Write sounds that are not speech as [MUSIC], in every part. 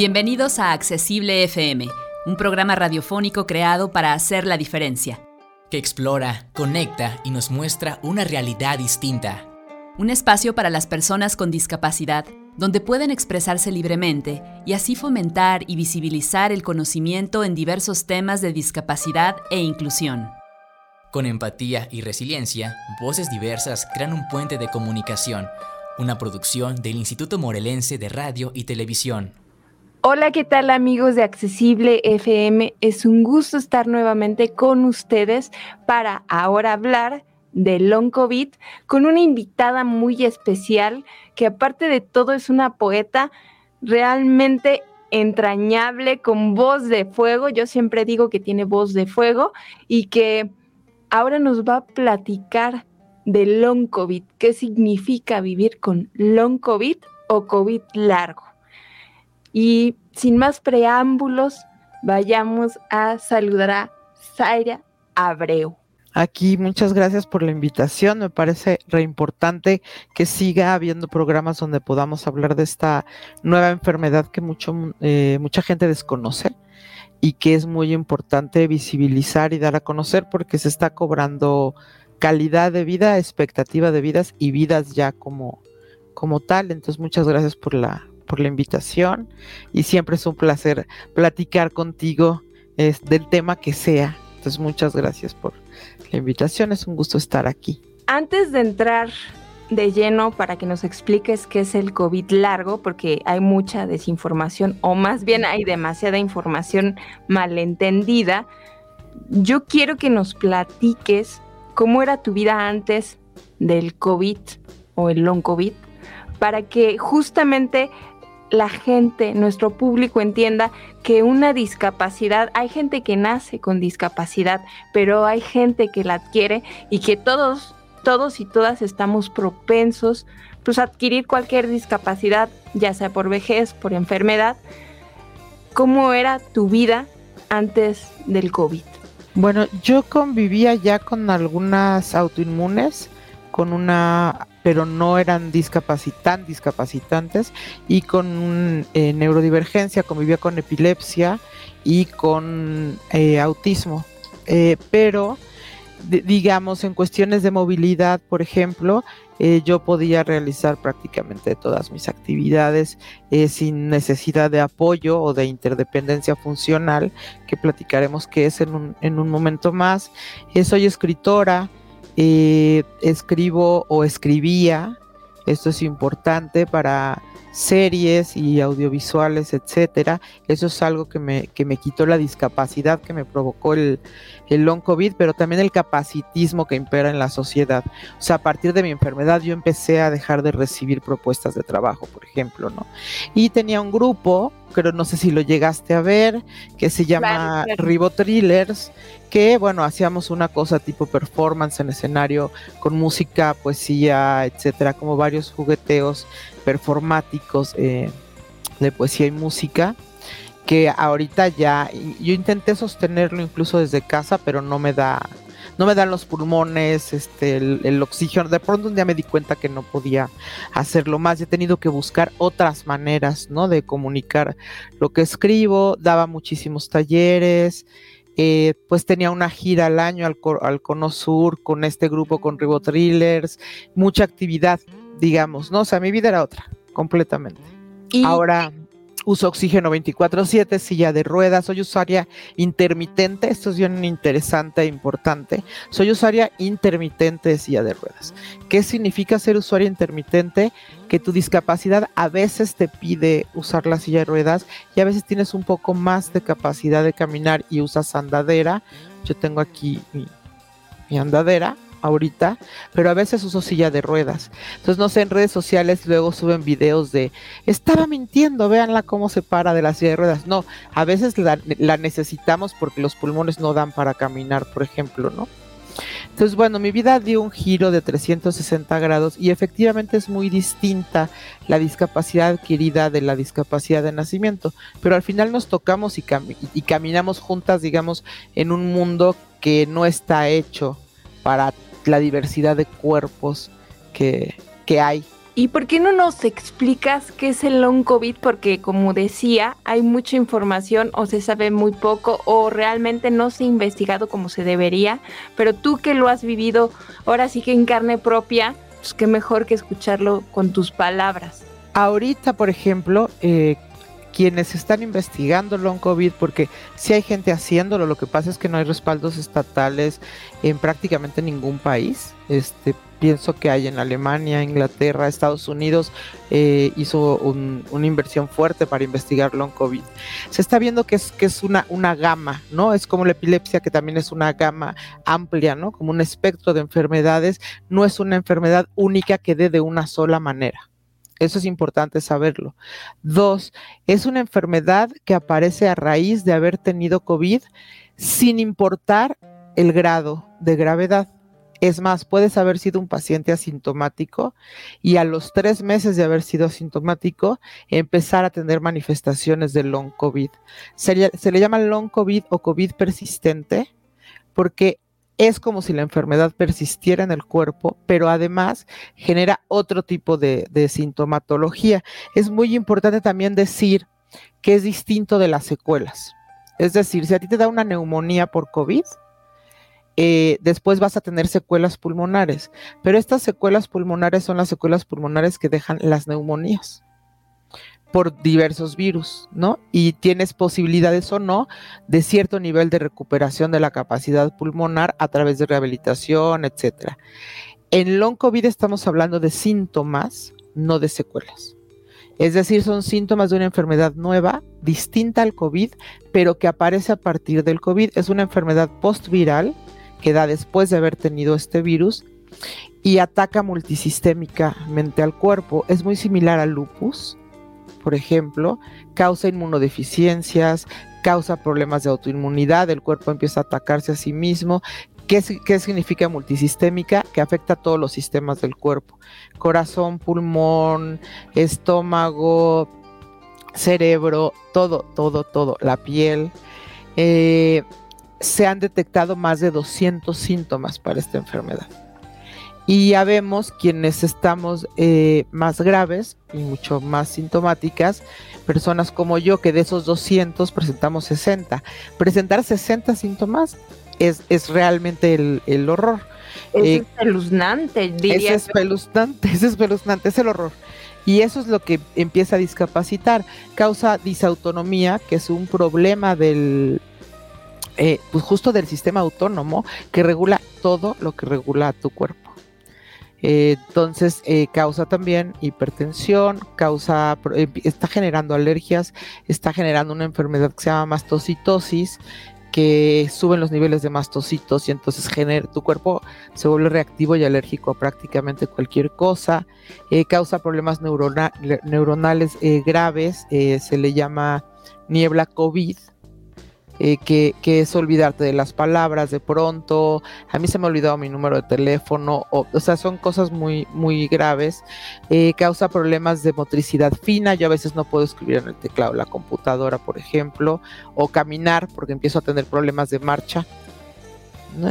Bienvenidos a Accesible FM, un programa radiofónico creado para hacer la diferencia. Que explora, conecta y nos muestra una realidad distinta. Un espacio para las personas con discapacidad, donde pueden expresarse libremente y así fomentar y visibilizar el conocimiento en diversos temas de discapacidad e inclusión. Con empatía y resiliencia, voces diversas crean un puente de comunicación, una producción del Instituto Morelense de Radio y Televisión. Hola, ¿qué tal amigos de Accesible FM? Es un gusto estar nuevamente con ustedes para ahora hablar de Long COVID con una invitada muy especial que aparte de todo es una poeta realmente entrañable con voz de fuego. Yo siempre digo que tiene voz de fuego y que ahora nos va a platicar de long COVID, qué significa vivir con long COVID o COVID largo. Y sin más preámbulos, vayamos a saludar a Zaira Abreu. Aquí muchas gracias por la invitación. Me parece re importante que siga habiendo programas donde podamos hablar de esta nueva enfermedad que mucho, eh, mucha gente desconoce y que es muy importante visibilizar y dar a conocer porque se está cobrando calidad de vida, expectativa de vidas y vidas ya como, como tal. Entonces, muchas gracias por la, por la invitación y siempre es un placer platicar contigo es, del tema que sea. Entonces, muchas gracias por la invitación. Es un gusto estar aquí. Antes de entrar de lleno para que nos expliques qué es el COVID largo, porque hay mucha desinformación o más bien hay demasiada información malentendida. Yo quiero que nos platiques cómo era tu vida antes del COVID o el long COVID, para que justamente la gente, nuestro público entienda que una discapacidad, hay gente que nace con discapacidad, pero hay gente que la adquiere y que todos todos y todas estamos propensos pues, a adquirir cualquier discapacidad, ya sea por vejez, por enfermedad. ¿Cómo era tu vida antes del COVID? Bueno, yo convivía ya con algunas autoinmunes, con una, pero no eran discapacitan, discapacitantes, y con eh, neurodivergencia, convivía con epilepsia y con eh, autismo. Eh, pero digamos, en cuestiones de movilidad, por ejemplo, eh, yo podía realizar prácticamente todas mis actividades sin necesidad de apoyo o de interdependencia funcional, que platicaremos que es en un, en un momento más. Soy escritora, escribo o escribía, esto es importante para series y audiovisuales, etcétera. Eso es algo que me, que me quitó la discapacidad que me provocó el, el long COVID, pero también el capacitismo que impera en la sociedad. O sea, a partir de mi enfermedad yo empecé a dejar de recibir propuestas de trabajo, por ejemplo, ¿no? Y tenía un grupo, pero no sé si lo llegaste a ver, que se llama Ribo Thrillers, que bueno, hacíamos una cosa tipo performance en escenario con música, poesía, etcétera, como varios jugueteos performáticos eh, de poesía y música que ahorita ya yo intenté sostenerlo incluso desde casa pero no me da no me dan los pulmones este el, oxígeno. De pronto un día me di cuenta que no podía hacerlo más. He tenido que buscar otras maneras no de comunicar lo que escribo daba muchísimos talleres eh, pues tenía una gira al año al, al Cono Sur con este grupo con Ribo Thrillers mucha actividad digamos, ¿no? O sea, mi vida era otra, completamente. ¿Y? Ahora uso oxígeno 24/7, silla de ruedas, soy usuaria intermitente, esto es bien interesante e importante, soy usuaria intermitente de silla de ruedas. ¿Qué significa ser usuaria intermitente? Que tu discapacidad a veces te pide usar la silla de ruedas y a veces tienes un poco más de capacidad de caminar y usas andadera. Yo tengo aquí mi andadera, ahorita, pero a veces uso silla de ruedas. Entonces, no sé, en redes sociales luego suben videos de, estaba mintiendo, véanla cómo se para de la silla de ruedas. No, a veces la, necesitamos porque los pulmones no dan para caminar, por ejemplo, ¿no? Entonces, bueno, mi vida dio un giro de 360 grados y efectivamente es muy distinta la discapacidad adquirida de la discapacidad de nacimiento, pero al final nos tocamos y, y caminamos juntas, digamos, en un mundo que no está hecho para la diversidad de cuerpos que, hay. ¿Y por qué no nos explicas qué es el long COVID? Porque como decía, hay mucha información o se sabe muy poco o realmente no se ha investigado como se debería, pero tú que lo has vivido ahora sí que en carne propia, pues qué mejor que escucharlo con tus palabras. Ahorita, por ejemplo, eh, quienes están investigando long COVID, porque si hay gente haciéndolo, lo que pasa es que no hay respaldos estatales en prácticamente ningún país. Este, pienso que hay en Alemania, Inglaterra, Estados Unidos, eh, hizo una inversión fuerte para investigar long COVID. Se está viendo que es, que es una, una gama, ¿no? Es como la epilepsia, que también es una gama amplia, ¿no? Como un espectro de enfermedades, no es una enfermedad única que dé de una sola manera. Eso es importante saberlo. Dos, es una enfermedad que aparece a raíz de haber tenido COVID sin importar el grado de gravedad. Es más, puedes haber sido un paciente asintomático y a los tres meses de haber sido asintomático empezar a tener manifestaciones de long COVID. Se, se le llama long COVID o COVID persistente porque es como si la enfermedad persistiera en el cuerpo, pero además genera otro tipo de, sintomatología. Es muy importante también decir que es distinto de las secuelas. Es decir, si a ti te da una neumonía por COVID, eh, después vas a tener secuelas pulmonares, pero estas secuelas pulmonares son las secuelas pulmonares que dejan las neumonías por diversos virus, ¿no? Y tienes posibilidades o no de cierto nivel de recuperación de la capacidad pulmonar a través de rehabilitación, etcétera. En long COVID estamos hablando de síntomas, no de secuelas. Es decir, son síntomas de una enfermedad nueva, distinta al COVID, pero que aparece a partir del COVID. Es una enfermedad postviral que da después de haber tenido este virus y ataca multisistémicamente al cuerpo. Es muy similar al lupus, por ejemplo, causa inmunodeficiencias, causa problemas de autoinmunidad, el cuerpo empieza a atacarse a sí mismo. ¿Qué, significa multisistémica? Que afecta a todos los sistemas del cuerpo. Corazón, pulmón, estómago, cerebro, todo, todo, todo, la piel. Eh, se han detectado más de 200 síntomas para esta enfermedad. Y ya vemos quienes estamos eh, más graves y mucho más sintomáticas, personas como yo, que de esos 200 presentamos 60. Presentar 60 síntomas es, es realmente el, horror. Es eh, espeluznante, diría. Es espeluznante, [LAUGHS] es espeluznante, es el horror. Y eso es lo que empieza a discapacitar. Causa disautonomía, que es un problema del, eh, pues justo del sistema autónomo que regula todo lo que regula tu cuerpo. Eh, entonces eh, causa también hipertensión, causa, eh, está generando alergias, está generando una enfermedad que se llama mastocitosis, que suben los niveles de mastocitos y entonces genera, tu cuerpo se vuelve reactivo y alérgico a prácticamente cualquier cosa, causa problemas neuronales graves, se le llama niebla COVID, eh, que, es olvidarte de las palabras de pronto, a mí se me ha olvidado mi número de teléfono, o, sea, son cosas muy, muy graves, eh, causa problemas de motricidad fina, yo a veces no puedo escribir en el teclado la computadora, por ejemplo, o caminar porque empiezo a tener problemas de marcha.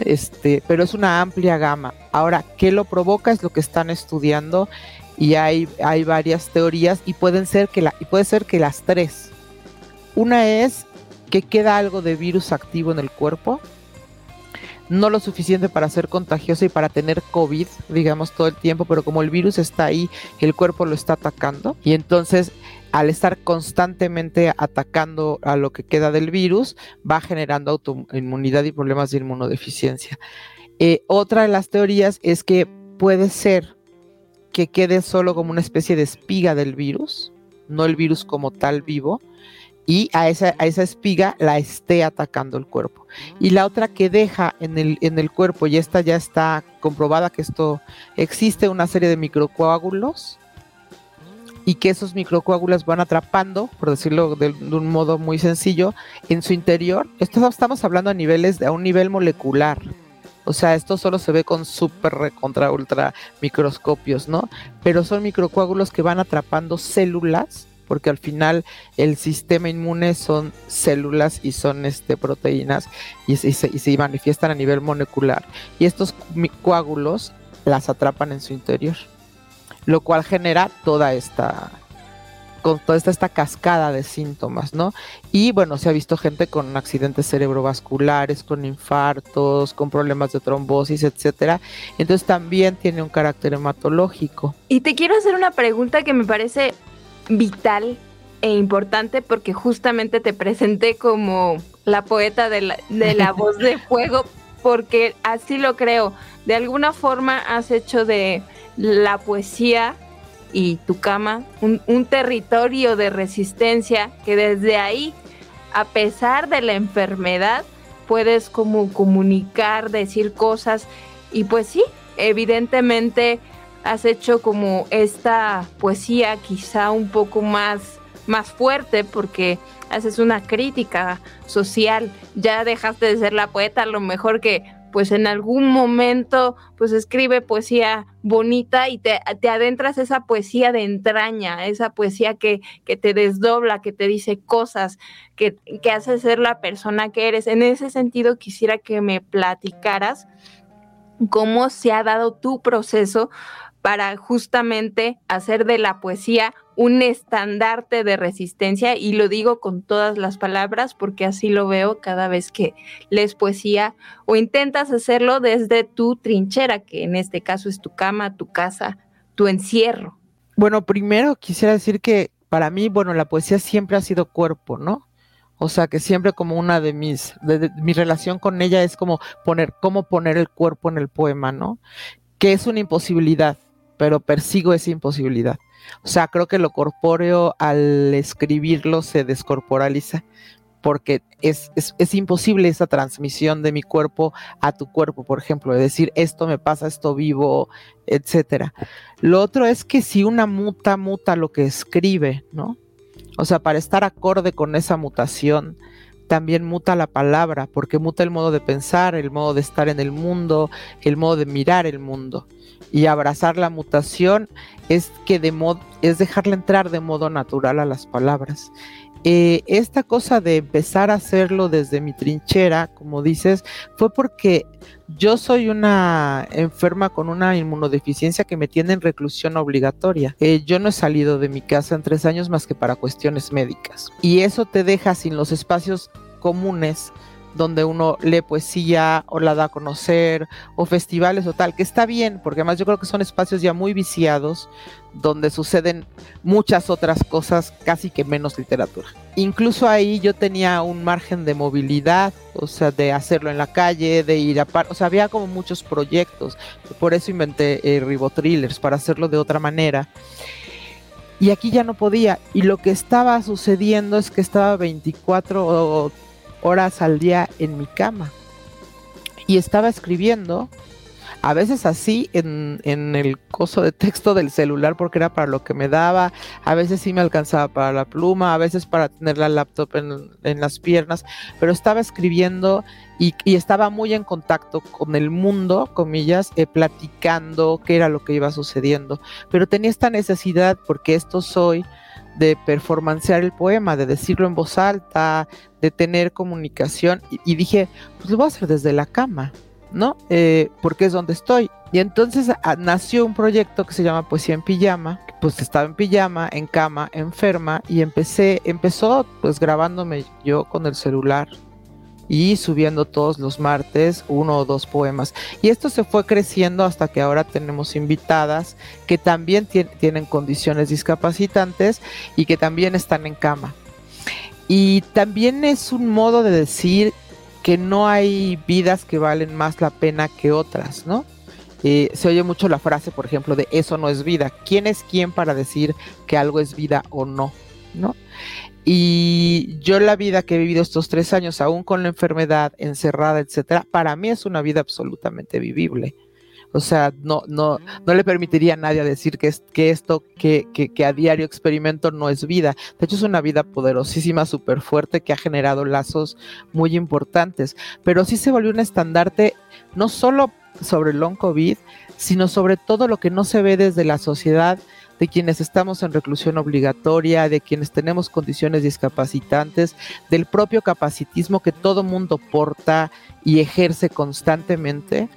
Este, pero es una amplia gama. Ahora, ¿qué lo provoca? Es lo que están estudiando y hay, hay varias teorías y pueden ser que la, y puede ser que las tres. Una es que queda algo de virus activo en el cuerpo, no lo suficiente para ser contagioso y para tener COVID, digamos, todo el tiempo, pero como el virus está ahí, el cuerpo lo está atacando y entonces al estar constantemente atacando a lo que queda del virus, va generando autoinmunidad y problemas de inmunodeficiencia. Eh, otra de las teorías es que puede ser que quede solo como una especie de espiga del virus, no el virus como tal vivo, y a esa, a esa espiga la esté atacando el cuerpo. Y la otra que deja en el, en el cuerpo, y esta ya está comprobada que esto existe, una serie de microcoágulos y que esos microcoágulos van atrapando, por decirlo de, un modo muy sencillo, en su interior. Esto estamos hablando a niveles, a un nivel molecular. O sea, esto solo se ve con super contra ultra microscopios, ¿no? Pero son microcoágulos que van atrapando células porque al final el sistema inmune son células y son este, proteínas y, se, manifiestan a nivel molecular. Y estos coágulos las atrapan en su interior. lo cual genera toda esta con toda esta, cascada de síntomas, ¿no? Y bueno, se ha visto gente con accidentes cerebrovasculares, con infartos, con problemas de trombosis, etcétera. Entonces también tiene un carácter hematológico. Y te quiero hacer una pregunta que me parece vital e importante porque justamente te presenté como la poeta de la, de la [LAUGHS] voz de fuego, porque así lo creo. De alguna forma has hecho de la poesía y tu cama, un, territorio de resistencia que desde ahí, a pesar de la enfermedad, puedes como comunicar, decir cosas y pues sí, evidentemente has hecho como esta poesía quizá un poco más, más fuerte porque haces una crítica social, ya dejaste de ser la poeta, a lo mejor que pues en algún momento pues escribe poesía bonita y te, te, adentras esa poesía de entraña, esa poesía que, que te desdobla, que te dice cosas, que, que hace ser la persona que eres. En ese sentido quisiera que me platicaras cómo se ha dado tu proceso para justamente hacer de la poesía un estandarte de resistencia y lo digo con todas las palabras porque así lo veo cada vez que lees poesía o intentas hacerlo desde tu trinchera, que en este caso es tu cama, tu casa, tu encierro. Bueno, primero quisiera decir que para mí, bueno, la poesía siempre ha sido cuerpo, ¿no? O sea, que siempre como una de mis, de, mi relación con ella es como poner, cómo poner el cuerpo en el poema, ¿no? Que es una imposibilidad pero persigo esa imposibilidad. O sea, creo que lo corpóreo al escribirlo se descorporaliza porque es, es, imposible esa transmisión de mi cuerpo a tu cuerpo, por ejemplo, de decir esto me pasa, esto vivo, etcétera. Lo otro es que si una muta, muta lo que escribe, ¿no? O sea, para estar acorde con esa mutación, también muta la palabra, porque muta el modo de pensar, el modo de estar en el mundo, el modo de mirar el mundo y abrazar la mutación es que de modo, es dejarla entrar de modo natural a las palabras. Eh, esta cosa de empezar a hacerlo desde mi trinchera, como dices, fue porque yo soy una enferma con una inmunodeficiencia que me tiene en reclusión obligatoria. Eh, yo no he salido de mi casa en tres años más que para cuestiones médicas. Y eso te deja sin los espacios comunes donde uno lee poesía o la da a conocer o festivales o tal, que está bien, porque además yo creo que son espacios ya muy viciados donde suceden muchas otras cosas, casi que menos literatura. Incluso ahí yo tenía un margen de movilidad, o sea, de hacerlo en la calle, de ir a par, o sea, había como muchos proyectos, por eso inventé eh, Ribotrillers, para hacerlo de otra manera. Y aquí ya no podía, y lo que estaba sucediendo es que estaba 24 o horas al día en mi cama. Y estaba escribiendo, a veces así en, el coso de texto del celular porque era para lo que me daba, a veces sí me alcanzaba para la pluma, a veces para tener la laptop en, las piernas, pero estaba escribiendo y, estaba muy en contacto con el mundo, comillas, eh, platicando qué era lo que iba sucediendo. Pero tenía esta necesidad, porque esto soy, de performancear el poema, de decirlo en voz alta, de tener comunicación. Y, dije, pues lo voy a hacer desde la cama, ¿no? Eh, porque es donde estoy. Y entonces ah, nació un proyecto que se llama Poesía en Pijama. Pues estaba en pijama, en cama, enferma, y empecé, empezó pues grabándome yo con el celular y subiendo todos los martes uno o dos poemas. Y esto se fue creciendo hasta que ahora tenemos invitadas que también tienen condiciones discapacitantes y que también están en cama. Y también es un modo de decir que no hay vidas que valen más la pena que otras, ¿no? Eh, se oye mucho la frase, por ejemplo, de eso no es vida. ¿Quién es quién para decir que algo es vida o no? ¿No? Y yo la vida que he vivido estos tres años, aún con la enfermedad, encerrada, etcétera, para mí es una vida absolutamente vivible. O sea, no, no, no le permitiría a nadie decir que, es, que esto que, que, a diario experimento no es vida. De hecho, es una vida poderosísima, súper fuerte, que ha generado lazos muy importantes. Pero sí se volvió un estandarte, no solo sobre el long COVID, sino sobre todo lo que no se ve desde la sociedad de quienes estamos en reclusión obligatoria, de quienes tenemos condiciones discapacitantes, del propio capacitismo que todo mundo porta y ejerce constantemente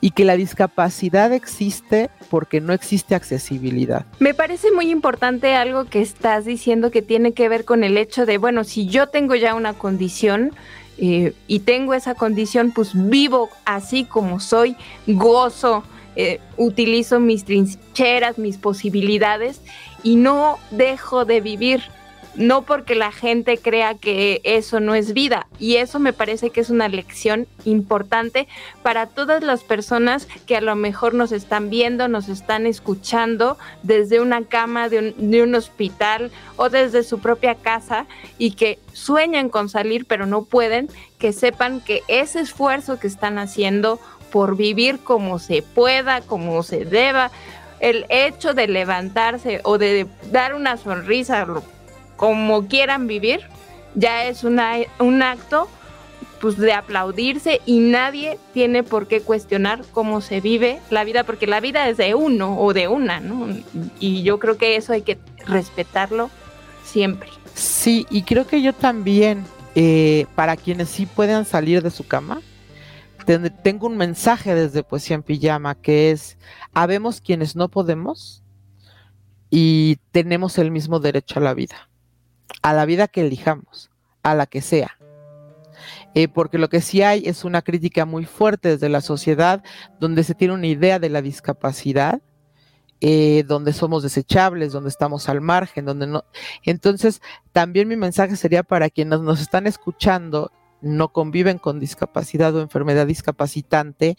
y que la discapacidad existe porque no existe accesibilidad. Me parece muy importante algo que estás diciendo que tiene que ver con el hecho de, bueno, si yo tengo ya una condición, eh, y tengo esa condición, pues vivo así como soy, gozo, eh, utilizo mis trincheras, mis posibilidades y no dejo de vivir no porque la gente crea que eso no es vida. Y eso me parece que es una lección importante para todas las personas que a lo mejor nos están viendo, nos están escuchando desde una cama de un, hospital o desde su propia casa y que sueñan con salir pero no pueden, que sepan que ese esfuerzo que están haciendo por vivir como se pueda, como se deba, el hecho de levantarse o de dar una sonrisa, como quieran vivir, ya es una, un acto pues de aplaudirse y nadie tiene por qué cuestionar cómo se vive la vida, porque la vida es de uno o de una, ¿no? Y yo creo que eso hay que respetarlo siempre. Sí, y creo que yo también, eh, para quienes sí puedan salir de su cama, tengo un mensaje desde Poesía en Pijama que es, habemos quienes no podemos y tenemos el mismo derecho a la vida a la vida que elijamos, a la que sea. Eh, porque lo que sí hay es una crítica muy fuerte desde la sociedad donde se tiene una idea de la discapacidad, eh, donde somos desechables, donde estamos al margen, donde no. Entonces, también mi mensaje sería para quienes nos están escuchando no conviven con discapacidad o enfermedad discapacitante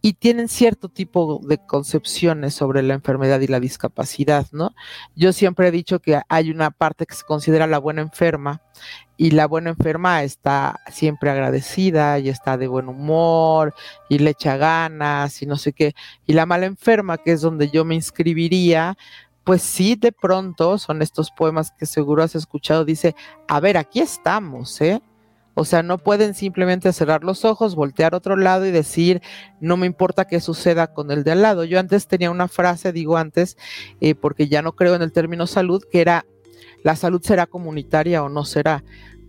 y tienen cierto tipo de concepciones sobre la enfermedad y la discapacidad, ¿no? Yo siempre he dicho que hay una parte que se considera la buena enferma y la buena enferma está siempre agradecida y está de buen humor y le echa ganas y no sé qué. Y la mala enferma, que es donde yo me inscribiría, pues sí, de pronto son estos poemas que seguro has escuchado, dice, a ver, aquí estamos, ¿eh? O sea, no pueden simplemente cerrar los ojos, voltear a otro lado y decir, no me importa qué suceda con el de al lado. Yo antes tenía una frase, digo antes, eh, porque ya no creo en el término salud, que era, la salud será comunitaria o no será.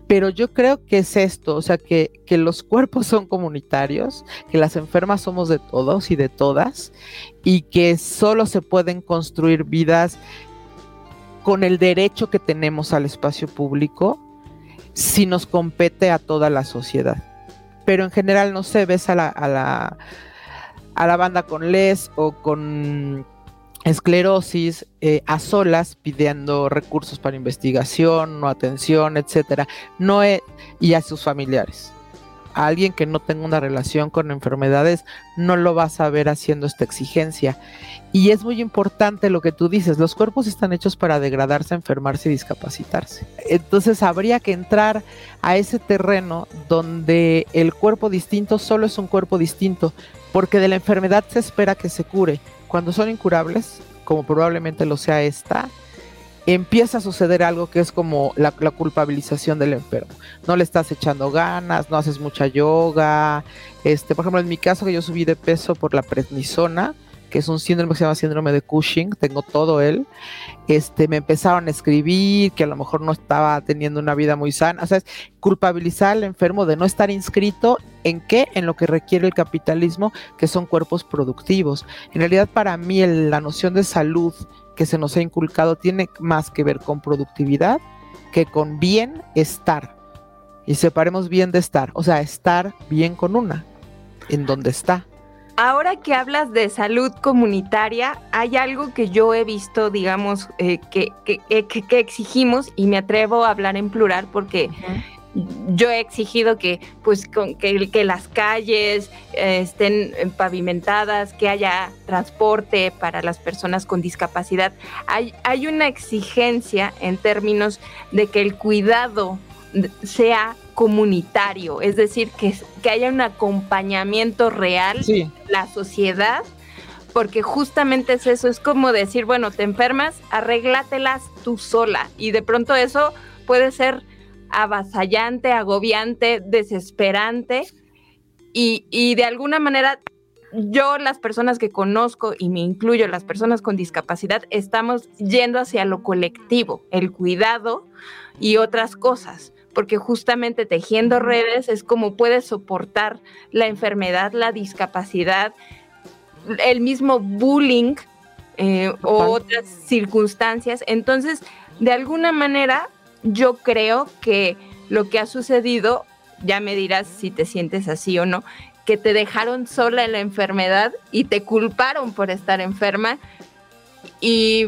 Pero yo creo que es esto, o sea, que, que los cuerpos son comunitarios, que las enfermas somos de todos y de todas, y que solo se pueden construir vidas con el derecho que tenemos al espacio público si nos compete a toda la sociedad. Pero en general no sé, ves a la, a la, a la banda con les o con esclerosis eh, a solas pidiendo recursos para investigación o atención, etcétera, no y a sus familiares alguien que no tenga una relación con enfermedades no lo vas a ver haciendo esta exigencia. Y es muy importante lo que tú dices, los cuerpos están hechos para degradarse, enfermarse y discapacitarse. Entonces habría que entrar a ese terreno donde el cuerpo distinto solo es un cuerpo distinto, porque de la enfermedad se espera que se cure. Cuando son incurables, como probablemente lo sea esta, empieza a suceder algo que es como la, culpabilización del enfermo. No le estás echando ganas, no haces mucha yoga. Este, por ejemplo, en mi caso que yo subí de peso por la prednisona, que es un síndrome que se llama síndrome de Cushing, tengo todo él. Este, me empezaron a escribir que a lo mejor no estaba teniendo una vida muy sana. O sea, es culpabilizar al enfermo de no estar inscrito en qué, en lo que requiere el capitalismo, que son cuerpos productivos. En realidad, para mí, la noción de salud que se nos ha inculcado tiene más que ver con productividad que con bienestar. Y separemos bien de estar, o sea, estar bien con una, en donde está. Ahora que hablas de salud comunitaria, hay algo que yo he visto, digamos, eh, que, eh, que, que, exigimos, y me atrevo a hablar en plural porque yo he exigido que, pues, con, que, que las calles eh, estén pavimentadas, que haya transporte para las personas con discapacidad. Hay, hay una exigencia en términos de que el cuidado sea comunitario, es decir, que, que haya un acompañamiento real de la sociedad, porque justamente es eso, es como decir, bueno, te enfermas, arréglatelas tú sola, y de pronto eso puede ser avasallante, agobiante, desesperante. Y, de alguna manera yo, las personas que conozco, y me incluyo las personas con discapacidad, estamos yendo hacia lo colectivo, el cuidado y otras cosas. Porque justamente tejiendo redes es como puedes soportar la enfermedad, la discapacidad, el mismo bullying eh, o otras circunstancias. Entonces, de alguna manera, yo creo que lo que ha sucedido, ya me dirás si te sientes así o no, que te dejaron sola en la enfermedad y te culparon por estar enferma. ¿Y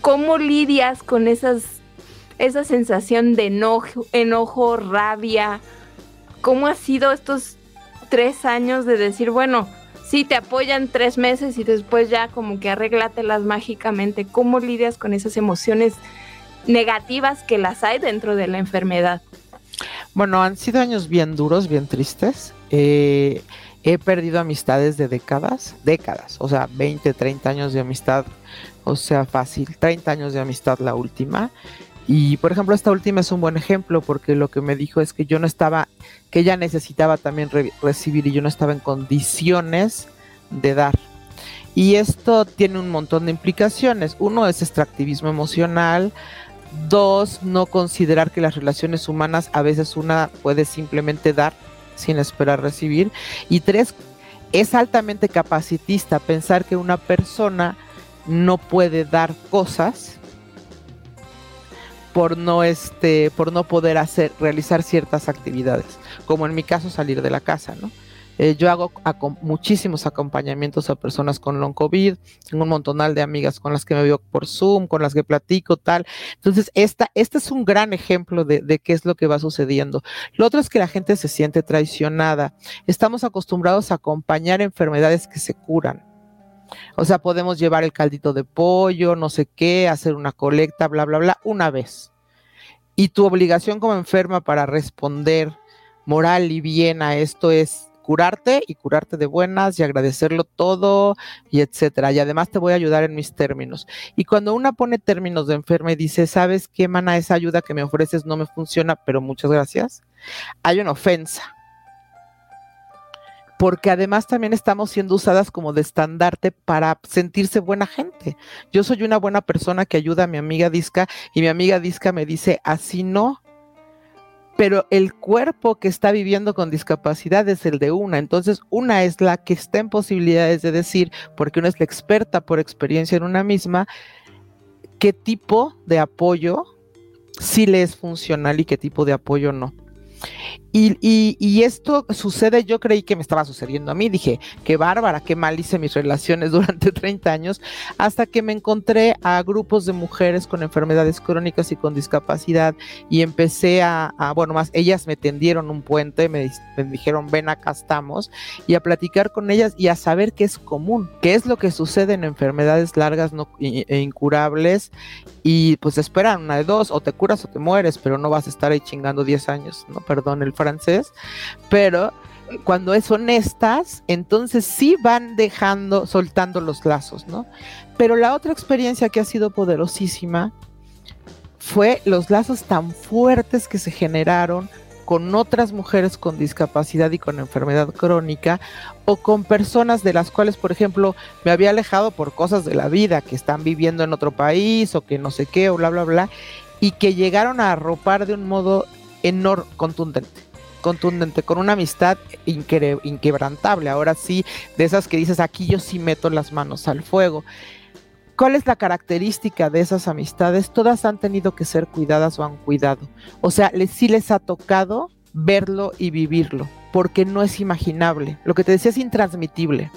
cómo lidias con esas, esa sensación de enojo, enojo, rabia? ¿Cómo ha sido estos tres años de decir, bueno, sí, te apoyan tres meses y después ya como que arréglatelas mágicamente? ¿Cómo lidias con esas emociones negativas que las hay dentro de la enfermedad? Bueno, han sido años bien duros, bien tristes. Eh, he perdido amistades de décadas, décadas, o sea, 20, 30 años de amistad, o sea, fácil, 30 años de amistad la última. Y por ejemplo, esta última es un buen ejemplo porque lo que me dijo es que yo no estaba, que ella necesitaba también recibir y yo no estaba en condiciones de dar. Y esto tiene un montón de implicaciones. Uno es extractivismo emocional, Dos, no considerar que las relaciones humanas a veces una puede simplemente dar sin esperar recibir. Y tres, es altamente capacitista pensar que una persona no puede dar cosas por no este por no poder hacer realizar ciertas actividades como en mi caso salir de la casa no eh, yo hago muchísimos acompañamientos a personas con long COVID, tengo un montonal de amigas con las que me veo por Zoom, con las que platico, tal. Entonces, esta, este es un gran ejemplo de, de qué es lo que va sucediendo. Lo otro es que la gente se siente traicionada. Estamos acostumbrados a acompañar enfermedades que se curan. O sea, podemos llevar el caldito de pollo, no sé qué, hacer una colecta, bla, bla, bla, una vez. Y tu obligación como enferma para responder moral y bien a esto es curarte y curarte de buenas y agradecerlo todo y etcétera. Y además te voy a ayudar en mis términos. Y cuando una pone términos de enferma y dice, ¿sabes qué, mana? Esa ayuda que me ofreces no me funciona, pero muchas gracias. Hay una ofensa. Porque además también estamos siendo usadas como de estandarte para sentirse buena gente. Yo soy una buena persona que ayuda a mi amiga Disca y mi amiga Disca me dice, así no, pero el cuerpo que está viviendo con discapacidad es el de una. Entonces, una es la que está en posibilidades de decir, porque una es la experta por experiencia en una misma, qué tipo de apoyo sí le es funcional y qué tipo de apoyo no. Y, esto sucede, yo creí que me estaba sucediendo a mí, dije, qué bárbara, qué mal hice mis relaciones [LAUGHS] durante 30 años, hasta que me encontré a grupos de mujeres con enfermedades crónicas y con discapacidad y empecé a, bueno, más, ellas me tendieron un puente, me, dijeron, ven acá estamos, y a platicar con ellas y a saber qué es común, qué es lo que sucede en enfermedades largas no, e incurables y pues esperan una de dos, o te curas o te mueres, pero no vas a estar ahí chingando 10 años, no, perdón el francés, pero cuando es honestas, entonces sí van dejando, soltando los lazos, ¿no? Pero la otra experiencia que ha sido poderosísima fue los lazos tan fuertes que se generaron con otras mujeres con discapacidad y con enfermedad crónica o con personas de las cuales, por ejemplo, me había alejado por cosas de la vida, que están viviendo en otro país o que no sé qué o bla, bla, bla, y que llegaron a arropar de un modo enorme, contundente contundente, con una amistad inquebrantable. Ahora sí, de esas que dices, aquí yo sí meto las manos al fuego. ¿Cuál es la característica de esas amistades? Todas han tenido que ser cuidadas o han cuidado. O sea, les, sí les ha tocado verlo y vivirlo, porque no es imaginable. Lo que te decía es intransmitible.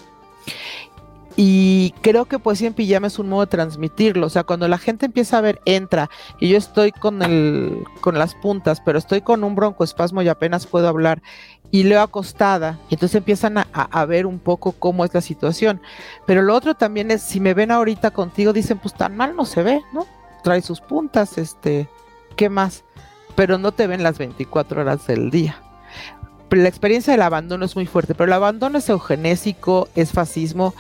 Y creo que Poesía en Pijama es un modo de transmitirlo. O sea, cuando la gente empieza a ver, entra, y yo estoy con el, con las puntas, pero estoy con un broncoespasmo y apenas puedo hablar, y leo acostada, entonces empiezan a, a, ver un poco cómo es la situación. Pero lo otro también es, si me ven ahorita contigo, dicen, pues tan mal no se ve, ¿no? Trae sus puntas, este, ¿qué más? Pero no te ven las 24 horas del día la experiencia del abandono es muy fuerte, pero el abandono es eugenésico, es fascismo,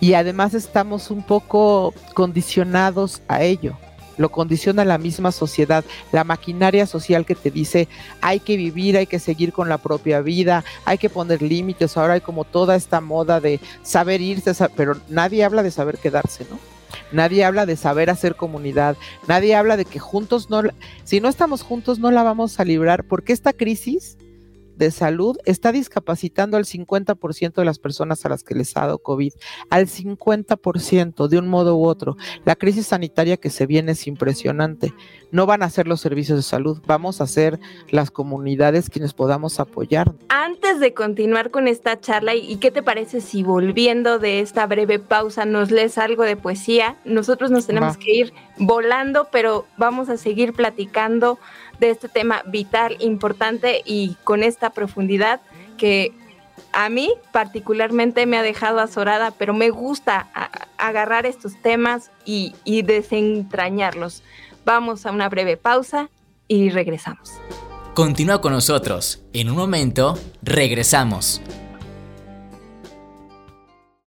y además estamos un poco condicionados a ello. Lo condiciona la misma sociedad, la maquinaria social que te dice hay que vivir, hay que seguir con la propia vida, hay que poner límites. Ahora hay como toda esta moda de saber irse, pero nadie habla de saber quedarse, ¿no? nadie habla de saber hacer comunidad, nadie habla de que juntos no, si no estamos juntos no la vamos a librar, porque esta crisis de salud está discapacitando al 50% de las personas a las que les ha dado COVID, al 50% de un modo u otro. La crisis sanitaria que se viene es impresionante. No van a ser los servicios de salud, vamos a ser las comunidades quienes podamos apoyar. Antes de continuar con esta charla, ¿y qué te parece si volviendo de esta breve pausa nos lees algo de poesía? Nosotros nos tenemos que ir volando, pero vamos a seguir platicando de este tema vital, importante y con esta profundidad que a mí particularmente me ha dejado azorada, pero me gusta agarrar estos temas y, y desentrañarlos. Vamos a una breve pausa y regresamos. Continúa con nosotros. En un momento, regresamos.